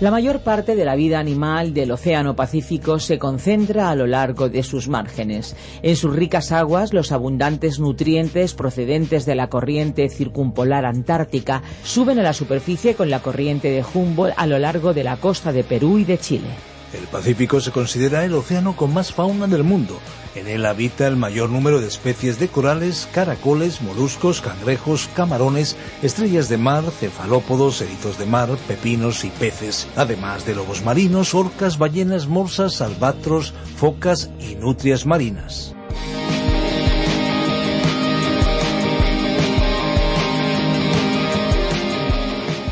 La mayor parte de la vida animal del Océano Pacífico se concentra a lo largo de sus márgenes. En sus ricas aguas, los abundantes nutrientes procedentes de la corriente circumpolar antártica suben a la superficie con la corriente de Humboldt a lo largo de la costa de Perú y de Chile. El Pacífico se considera el océano con más fauna del mundo. En él habita el mayor número de especies de corales, caracoles, moluscos, cangrejos, camarones, estrellas de mar, cefalópodos, erizos de mar, pepinos y peces, además de lobos marinos, orcas, ballenas, morsas, albatros, focas y nutrias marinas.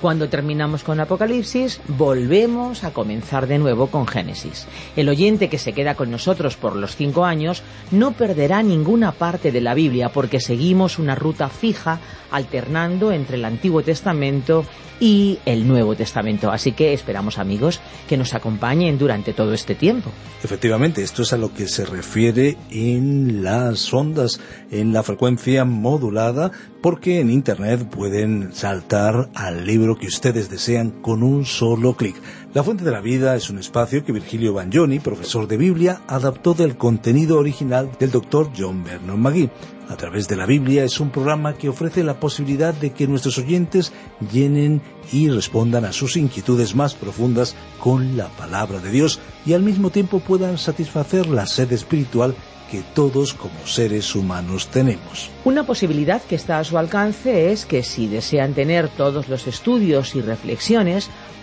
Cuando terminamos con Apocalipsis, volvemos a comenzar de nuevo con Génesis. El oyente que se queda con nosotros por los cinco años no perderá ninguna parte de la Biblia porque seguimos una ruta fija alternando entre el Antiguo Testamento y el Nuevo Testamento. Así que esperamos amigos que nos acompañen durante todo este tiempo. Efectivamente, esto es a lo que se refiere en las ondas, en la frecuencia modulada, porque en Internet pueden saltar al libro que ustedes desean con un solo clic. La Fuente de la Vida es un espacio que Virgilio Bagnoni, profesor de Biblia, adaptó del contenido original del doctor John Vernon McGee a través de la Biblia es un programa que ofrece la posibilidad de que nuestros oyentes llenen y respondan a sus inquietudes más profundas con la palabra de Dios y al mismo tiempo puedan satisfacer la sed espiritual que todos como seres humanos tenemos. Una posibilidad que está a su alcance es que si desean tener todos los estudios y reflexiones,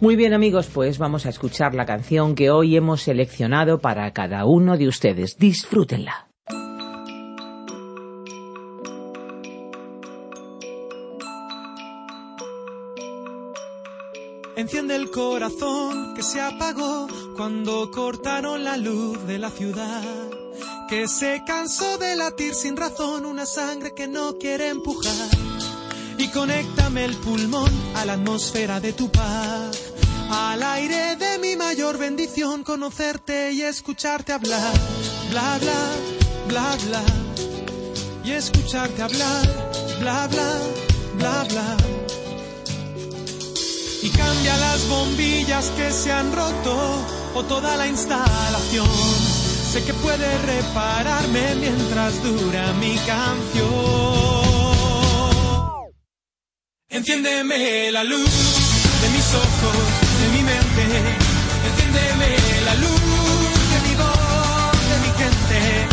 Muy bien amigos, pues vamos a escuchar la canción que hoy hemos seleccionado para cada uno de ustedes. Disfrútenla. Enciende el corazón que se apagó cuando cortaron la luz de la ciudad. Que se cansó de latir sin razón una sangre que no quiere empujar. Y conéctame el pulmón a la atmósfera de tu paz al aire de mi mayor bendición, conocerte y escucharte hablar. Bla, bla, bla, bla. Y escucharte hablar. Bla, bla, bla, bla. y cambia las bombillas que se han roto o toda la instalación. Sé que puede repararme mientras dura mi canción. Enciéndeme la luz de mis ojos. Enciéndeme la luz de mi voz, de mi gente.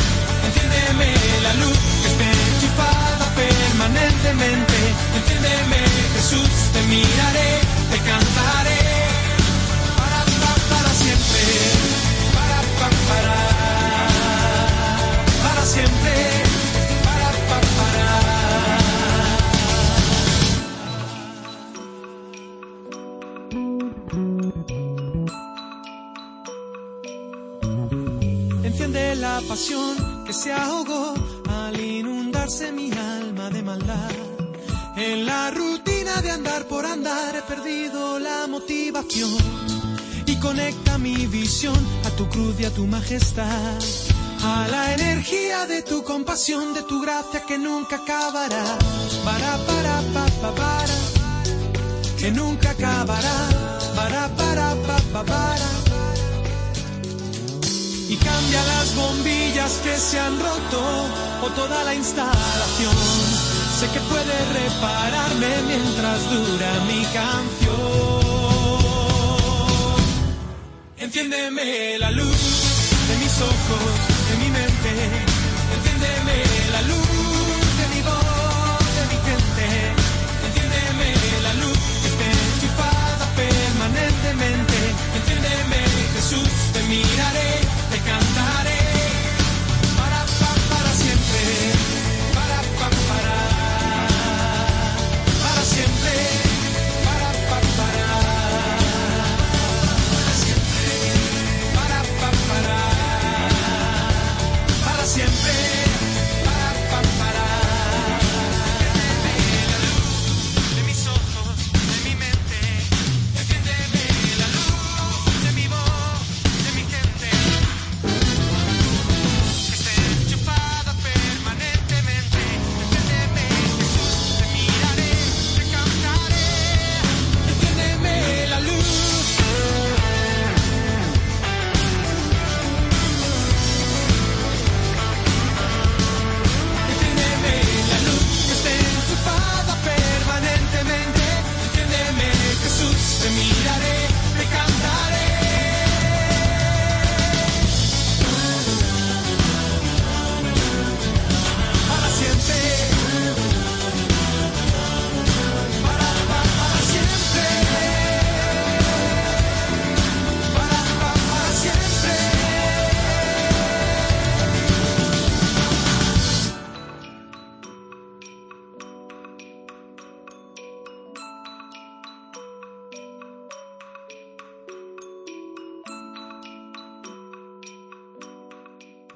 Enciéndeme la luz que esté enchufada permanentemente. Enciéndeme Jesús, te miraré, perdido la motivación y conecta mi visión a tu cruz y a tu majestad. A la energía de tu compasión, de tu gracia que nunca acabará. Para, para, pa, pa, para, que nunca acabará. Para, para, pa, pa, para y cambia las bombillas que se han roto o toda la instalación. Sé que puede repararme mientras dura mi canción. Enciéndeme la luz de mis ojos,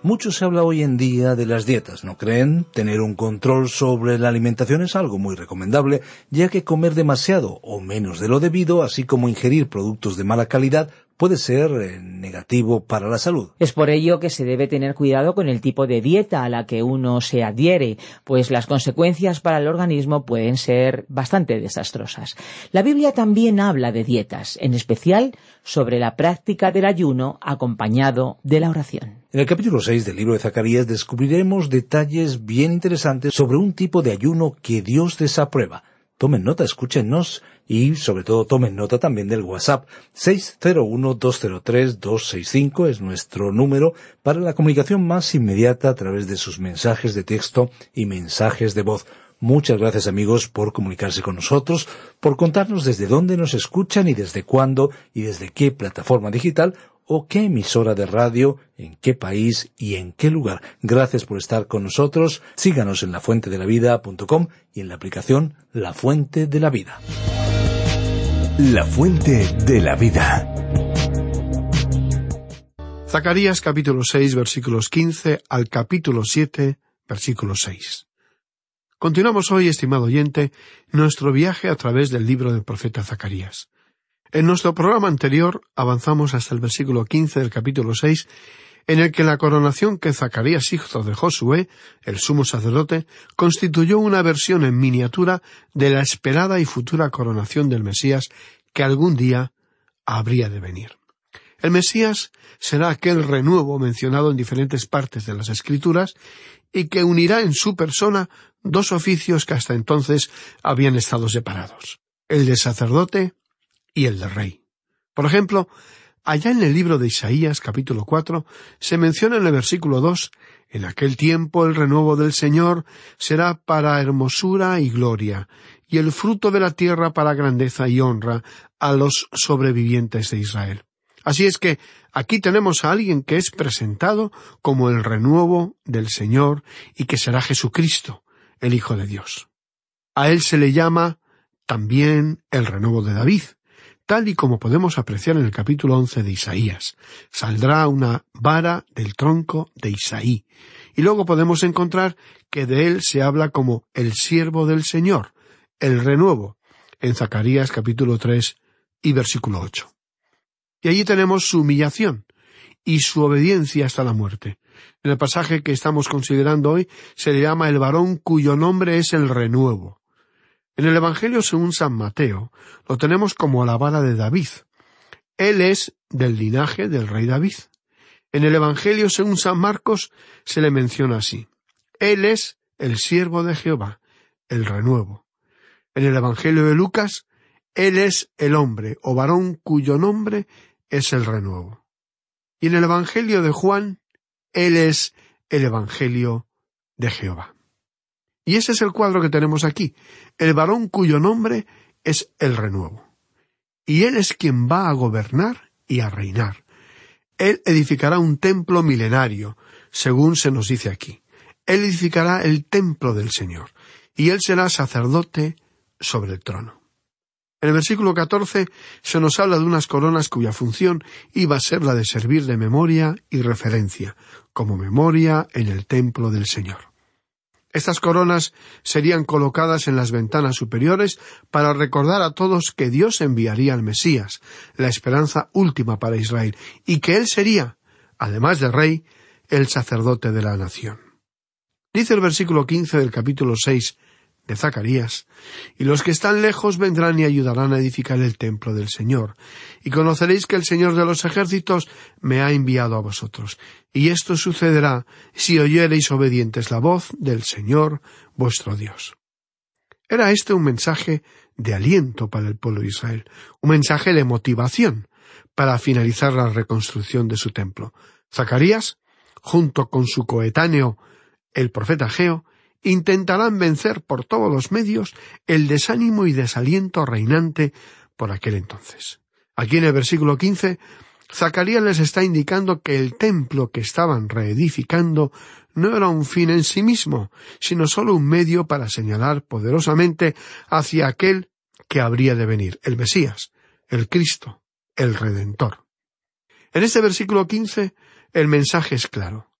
Mucho se habla hoy en día de las dietas, ¿no creen? Tener un control sobre la alimentación es algo muy recomendable, ya que comer demasiado o menos de lo debido, así como ingerir productos de mala calidad, puede ser eh, negativo para la salud. Es por ello que se debe tener cuidado con el tipo de dieta a la que uno se adhiere, pues las consecuencias para el organismo pueden ser bastante desastrosas. La Biblia también habla de dietas, en especial sobre la práctica del ayuno acompañado de la oración. En el capítulo 6 del libro de Zacarías descubriremos detalles bien interesantes sobre un tipo de ayuno que Dios desaprueba. Tomen nota, escúchenos y sobre todo tomen nota también del WhatsApp. 601-203-265 es nuestro número para la comunicación más inmediata a través de sus mensajes de texto y mensajes de voz. Muchas gracias amigos por comunicarse con nosotros, por contarnos desde dónde nos escuchan y desde cuándo y desde qué plataforma digital o qué emisora de radio, en qué país y en qué lugar. Gracias por estar con nosotros. Síganos en lafuentedelavida.com y en la aplicación La Fuente de la Vida. La fuente de la vida. Zacarías capítulo 6 versículos 15 al capítulo 7 versículo 6. Continuamos hoy, estimado oyente, nuestro viaje a través del libro del profeta Zacarías. En nuestro programa anterior avanzamos hasta el versículo 15 del capítulo 6, en el que la coronación que Zacarías hizo de Josué, el sumo sacerdote, constituyó una versión en miniatura de la esperada y futura coronación del Mesías que algún día habría de venir. El Mesías será aquel renuevo mencionado en diferentes partes de las Escrituras y que unirá en su persona dos oficios que hasta entonces habían estado separados, el de sacerdote y el de rey. Por ejemplo, allá en el libro de Isaías capítulo cuatro se menciona en el versículo dos en aquel tiempo el renuevo del Señor será para hermosura y gloria, y el fruto de la tierra para grandeza y honra a los sobrevivientes de Israel. Así es que aquí tenemos a alguien que es presentado como el renuevo del Señor y que será Jesucristo, el Hijo de Dios. A él se le llama también el renuevo de David, tal y como podemos apreciar en el capítulo once de Isaías. Saldrá una vara del tronco de Isaí. Y luego podemos encontrar que de él se habla como el siervo del Señor, el renuevo, en Zacarías capítulo tres y versículo ocho. Y allí tenemos su humillación y su obediencia hasta la muerte. En el pasaje que estamos considerando hoy se le llama el varón cuyo nombre es el renuevo. En el Evangelio según San Mateo lo tenemos como la vara de David. Él es del linaje del rey David. En el Evangelio según San Marcos se le menciona así. Él es el siervo de Jehová, el renuevo. En el Evangelio de Lucas, Él es el hombre o varón cuyo nombre es el renuevo. Y en el Evangelio de Juan, Él es el Evangelio de Jehová. Y ese es el cuadro que tenemos aquí, el varón cuyo nombre es el renuevo. Y Él es quien va a gobernar y a reinar. Él edificará un templo milenario, según se nos dice aquí. Él edificará el templo del Señor, y Él será sacerdote sobre el trono. En el versículo catorce se nos habla de unas coronas cuya función iba a ser la de servir de memoria y referencia, como memoria en el templo del Señor. Estas coronas serían colocadas en las ventanas superiores para recordar a todos que Dios enviaría al Mesías, la esperanza última para Israel, y que Él sería, además de rey, el sacerdote de la nación. Dice el versículo quince del capítulo seis Zacarías, y los que están lejos vendrán y ayudarán a edificar el templo del Señor, y conoceréis que el Señor de los ejércitos me ha enviado a vosotros, y esto sucederá si oyereis obedientes la voz del Señor vuestro Dios. Era este un mensaje de aliento para el pueblo de Israel, un mensaje de motivación para finalizar la reconstrucción de su templo. Zacarías, junto con su coetáneo el profeta Geo, intentarán vencer por todos los medios el desánimo y desaliento reinante por aquel entonces. Aquí en el versículo quince, Zacarías les está indicando que el templo que estaban reedificando no era un fin en sí mismo, sino sólo un medio para señalar poderosamente hacia aquel que habría de venir, el Mesías, el Cristo, el Redentor. En este versículo quince el mensaje es claro.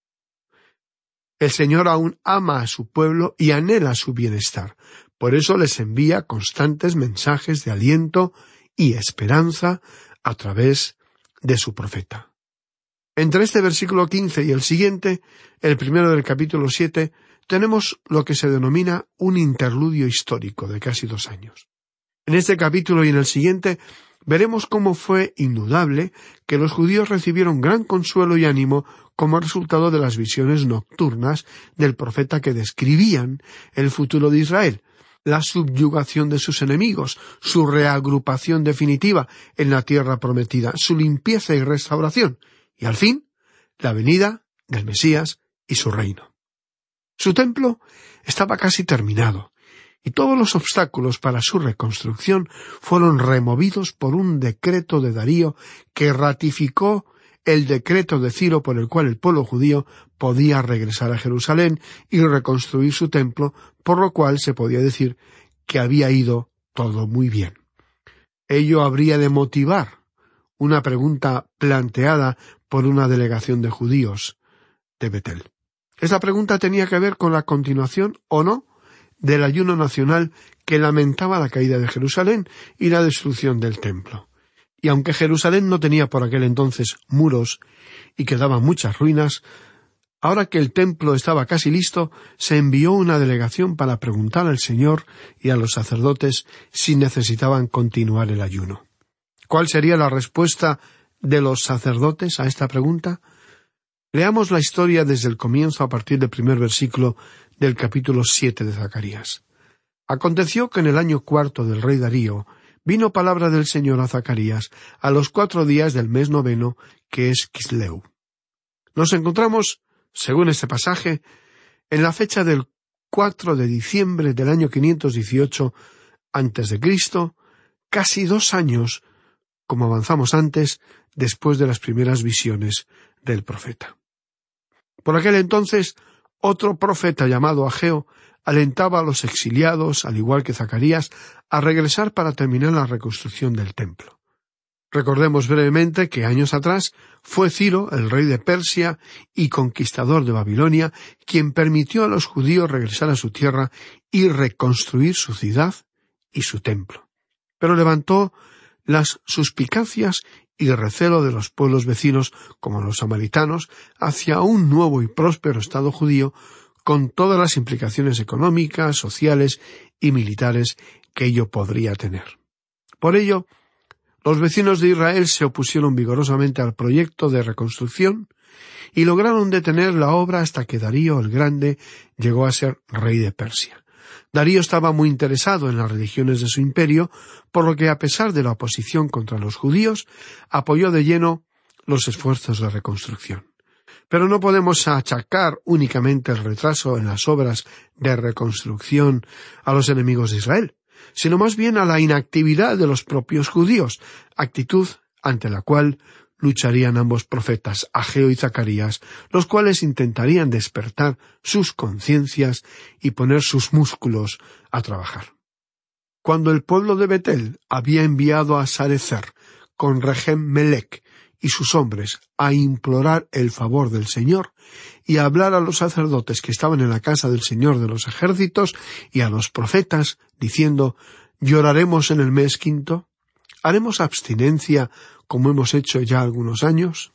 El Señor aún ama a su pueblo y anhela su bienestar. Por eso les envía constantes mensajes de aliento y esperanza a través de su profeta. Entre este versículo quince y el siguiente, el primero del capítulo siete, tenemos lo que se denomina un interludio histórico de casi dos años. En este capítulo y en el siguiente veremos cómo fue indudable que los judíos recibieron gran consuelo y ánimo como resultado de las visiones nocturnas del profeta que describían el futuro de Israel, la subyugación de sus enemigos, su reagrupación definitiva en la tierra prometida, su limpieza y restauración, y al fin, la venida del Mesías y su reino. Su templo estaba casi terminado, y todos los obstáculos para su reconstrucción fueron removidos por un decreto de Darío que ratificó el decreto de Ciro por el cual el pueblo judío podía regresar a Jerusalén y reconstruir su templo, por lo cual se podía decir que había ido todo muy bien. Ello habría de motivar una pregunta planteada por una delegación de judíos de Betel. Esa pregunta tenía que ver con la continuación o no del ayuno nacional que lamentaba la caída de Jerusalén y la destrucción del templo. Y aunque Jerusalén no tenía por aquel entonces muros y quedaban muchas ruinas, ahora que el templo estaba casi listo, se envió una delegación para preguntar al Señor y a los sacerdotes si necesitaban continuar el ayuno. ¿Cuál sería la respuesta de los sacerdotes a esta pregunta? Leamos la historia desde el comienzo a partir del primer versículo del capítulo siete de Zacarías. Aconteció que en el año cuarto del rey Darío vino palabra del Señor a Zacarías a los cuatro días del mes noveno, que es Kisleu. Nos encontramos, según este pasaje, en la fecha del 4 de diciembre del año 518 antes de Cristo, casi dos años, como avanzamos antes, después de las primeras visiones del profeta. Por aquel entonces, otro profeta llamado Ageo alentaba a los exiliados, al igual que Zacarías, a regresar para terminar la reconstrucción del templo. Recordemos brevemente que años atrás fue Ciro, el rey de Persia y conquistador de Babilonia, quien permitió a los judíos regresar a su tierra y reconstruir su ciudad y su templo. Pero levantó las suspicacias y recelo de los pueblos vecinos, como los samaritanos, hacia un nuevo y próspero Estado judío con todas las implicaciones económicas, sociales y militares que ello podría tener. Por ello, los vecinos de Israel se opusieron vigorosamente al proyecto de reconstrucción y lograron detener la obra hasta que Darío el Grande llegó a ser rey de Persia. Darío estaba muy interesado en las religiones de su imperio, por lo que a pesar de la oposición contra los judíos, apoyó de lleno los esfuerzos de reconstrucción. Pero no podemos achacar únicamente el retraso en las obras de reconstrucción a los enemigos de Israel sino más bien a la inactividad de los propios judíos, actitud ante la cual lucharían ambos profetas, Ageo y Zacarías, los cuales intentarían despertar sus conciencias y poner sus músculos a trabajar. Cuando el pueblo de Betel había enviado a Sarecer con Regem Melech y sus hombres a implorar el favor del Señor y a hablar a los sacerdotes que estaban en la casa del Señor de los ejércitos y a los profetas, diciendo ¿Lloraremos en el mes quinto? ¿Haremos abstinencia como hemos hecho ya algunos años?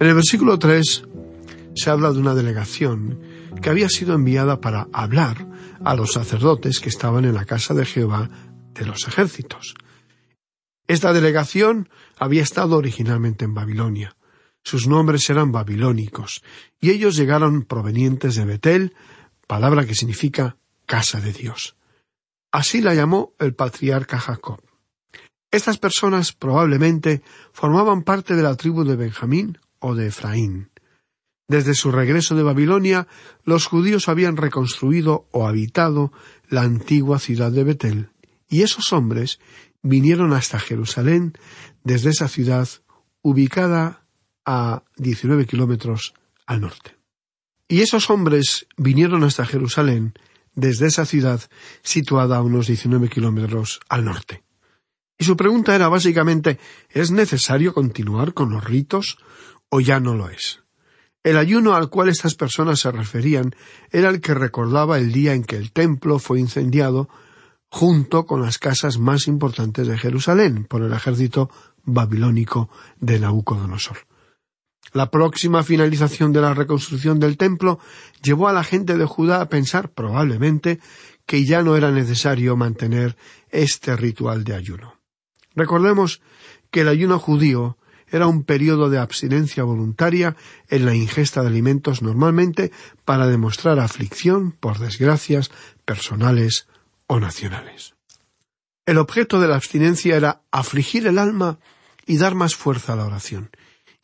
En el versículo 3 se habla de una delegación que había sido enviada para hablar a los sacerdotes que estaban en la casa de Jehová de los ejércitos. Esta delegación había estado originalmente en Babilonia. Sus nombres eran babilónicos, y ellos llegaron provenientes de Betel, palabra que significa casa de Dios. Así la llamó el patriarca Jacob. Estas personas probablemente formaban parte de la tribu de Benjamín o de Efraín. Desde su regreso de Babilonia, los judíos habían reconstruido o habitado la antigua ciudad de Betel, y esos hombres vinieron hasta Jerusalén desde esa ciudad ubicada a 19 kilómetros al norte. Y esos hombres vinieron hasta Jerusalén desde esa ciudad situada a unos 19 kilómetros al norte. Y su pregunta era básicamente ¿es necesario continuar con los ritos o ya no lo es. El ayuno al cual estas personas se referían era el que recordaba el día en que el templo fue incendiado junto con las casas más importantes de Jerusalén por el ejército babilónico de Nabucodonosor. La próxima finalización de la reconstrucción del templo llevó a la gente de Judá a pensar probablemente que ya no era necesario mantener este ritual de ayuno. Recordemos que el ayuno judío era un periodo de abstinencia voluntaria en la ingesta de alimentos normalmente para demostrar aflicción por desgracias personales o nacionales. El objeto de la abstinencia era afligir el alma y dar más fuerza a la oración.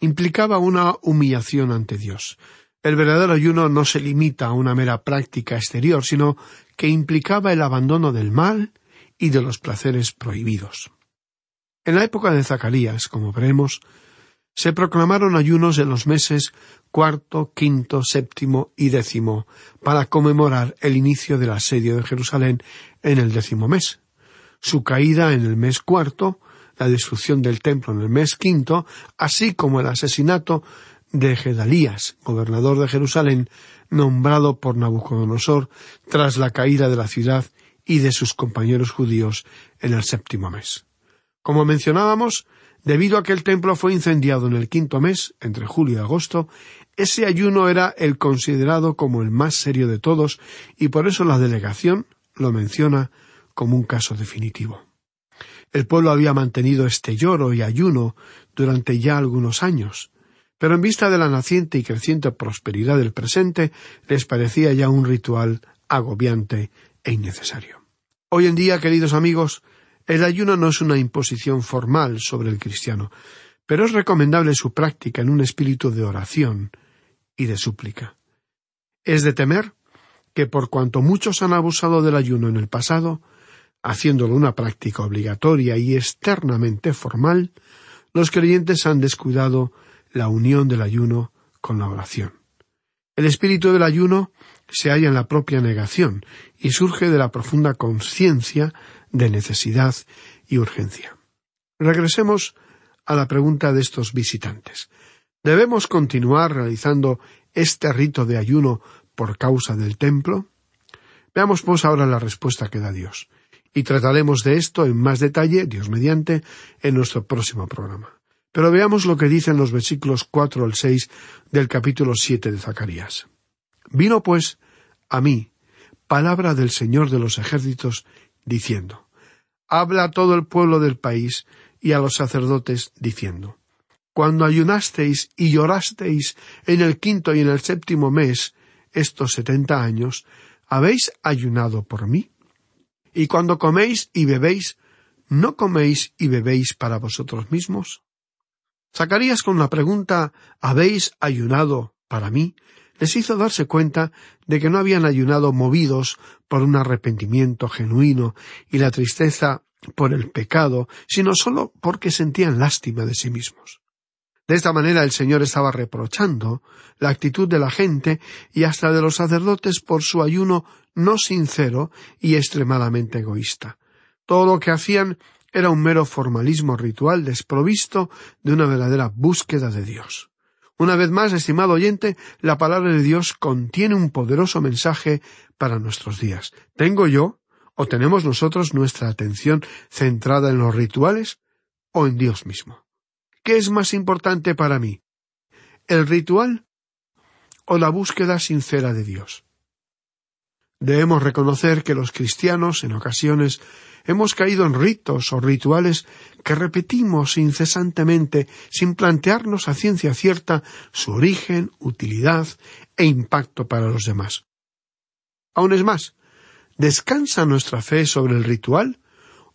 Implicaba una humillación ante Dios. El verdadero ayuno no se limita a una mera práctica exterior, sino que implicaba el abandono del mal y de los placeres prohibidos. En la época de Zacarías, como veremos, se proclamaron ayunos en los meses cuarto, quinto, séptimo y décimo, para conmemorar el inicio del asedio de Jerusalén en el décimo mes. su caída en el mes cuarto, la destrucción del templo en el mes quinto, así como el asesinato de Gedalías, gobernador de Jerusalén, nombrado por Nabucodonosor tras la caída de la ciudad y de sus compañeros judíos en el séptimo mes. Como mencionábamos, debido a que el templo fue incendiado en el quinto mes, entre julio y agosto, ese ayuno era el considerado como el más serio de todos y por eso la delegación lo menciona como un caso definitivo. El pueblo había mantenido este lloro y ayuno durante ya algunos años, pero en vista de la naciente y creciente prosperidad del presente, les parecía ya un ritual agobiante e innecesario. Hoy en día, queridos amigos, el ayuno no es una imposición formal sobre el cristiano, pero es recomendable su práctica en un espíritu de oración y de súplica. Es de temer que por cuanto muchos han abusado del ayuno en el pasado, haciéndolo una práctica obligatoria y externamente formal, los creyentes han descuidado la unión del ayuno con la oración. El espíritu del ayuno se halla en la propia negación y surge de la profunda conciencia de necesidad y urgencia. Regresemos a la pregunta de estos visitantes. ¿Debemos continuar realizando este rito de ayuno por causa del templo? Veamos pues ahora la respuesta que da Dios. Y trataremos de esto en más detalle, Dios mediante, en nuestro próximo programa. Pero veamos lo que dicen los versículos cuatro al seis del capítulo siete de Zacarías. Vino pues a mí palabra del Señor de los ejércitos, diciendo Habla a todo el pueblo del país y a los sacerdotes, diciendo Cuando ayunasteis y llorasteis en el quinto y en el séptimo mes, estos setenta años, ¿habéis ayunado por mí? Y cuando coméis y bebéis, ¿no coméis y bebéis para vosotros mismos? Zacarías con la pregunta ¿Habéis ayunado para mí? Les hizo darse cuenta de que no habían ayunado movidos por un arrepentimiento genuino y la tristeza por el pecado, sino sólo porque sentían lástima de sí mismos. De esta manera el Señor estaba reprochando la actitud de la gente y hasta de los sacerdotes por su ayuno no sincero y extremadamente egoísta. Todo lo que hacían era un mero formalismo ritual desprovisto de una verdadera búsqueda de Dios. Una vez más, estimado oyente, la palabra de Dios contiene un poderoso mensaje para nuestros días. ¿Tengo yo o tenemos nosotros nuestra atención centrada en los rituales o en Dios mismo? ¿Qué es más importante para mí? ¿El ritual o la búsqueda sincera de Dios? Debemos reconocer que los cristianos, en ocasiones, hemos caído en ritos o rituales que repetimos incesantemente sin plantearnos a ciencia cierta su origen, utilidad e impacto para los demás. Aún es más, ¿descansa nuestra fe sobre el ritual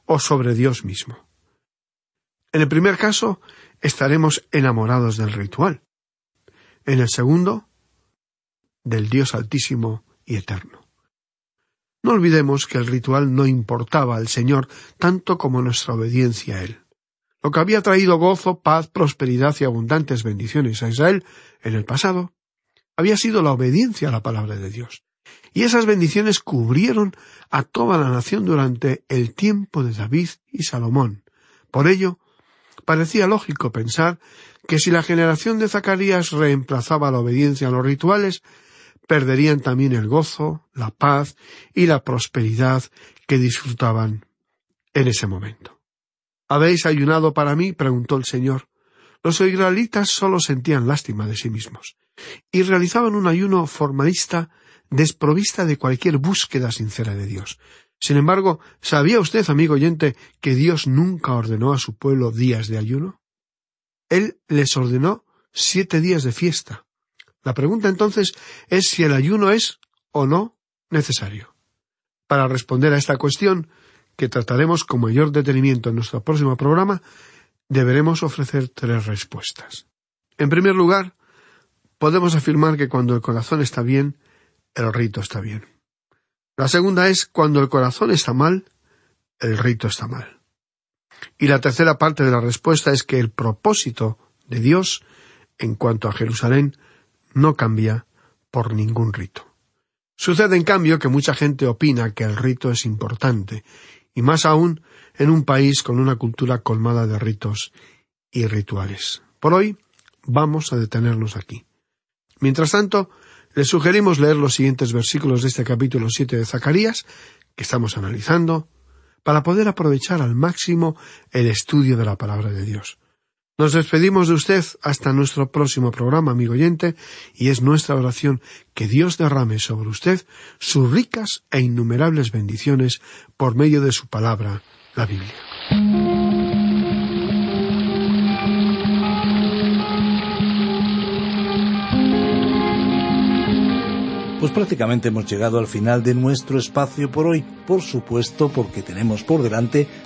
o sobre Dios mismo? En el primer caso, estaremos enamorados del ritual. En el segundo, del Dios altísimo y eterno. No olvidemos que el ritual no importaba al Señor tanto como nuestra obediencia a Él. Lo que había traído gozo, paz, prosperidad y abundantes bendiciones a Israel en el pasado había sido la obediencia a la palabra de Dios. Y esas bendiciones cubrieron a toda la nación durante el tiempo de David y Salomón. Por ello, parecía lógico pensar que si la generación de Zacarías reemplazaba la obediencia a los rituales, perderían también el gozo, la paz y la prosperidad que disfrutaban en ese momento. ¿Habéis ayunado para mí? preguntó el Señor. Los israelitas solo sentían lástima de sí mismos y realizaban un ayuno formalista desprovista de cualquier búsqueda sincera de Dios. Sin embargo, ¿sabía usted, amigo oyente, que Dios nunca ordenó a su pueblo días de ayuno? Él les ordenó siete días de fiesta, la pregunta entonces es si el ayuno es o no necesario. Para responder a esta cuestión, que trataremos con mayor detenimiento en nuestro próximo programa, deberemos ofrecer tres respuestas. En primer lugar, podemos afirmar que cuando el corazón está bien, el rito está bien. La segunda es cuando el corazón está mal, el rito está mal. Y la tercera parte de la respuesta es que el propósito de Dios en cuanto a Jerusalén no cambia por ningún rito. Sucede, en cambio, que mucha gente opina que el rito es importante y más aún en un país con una cultura colmada de ritos y rituales. Por hoy vamos a detenernos aquí. Mientras tanto, les sugerimos leer los siguientes versículos de este capítulo siete de Zacarías, que estamos analizando, para poder aprovechar al máximo el estudio de la palabra de Dios. Nos despedimos de usted hasta nuestro próximo programa, amigo oyente, y es nuestra oración que Dios derrame sobre usted sus ricas e innumerables bendiciones por medio de su palabra, la Biblia. Pues prácticamente hemos llegado al final de nuestro espacio por hoy, por supuesto porque tenemos por delante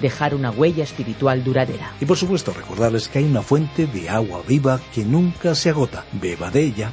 dejar una huella espiritual duradera. Y por supuesto recordarles que hay una fuente de agua viva que nunca se agota. Beba de ella.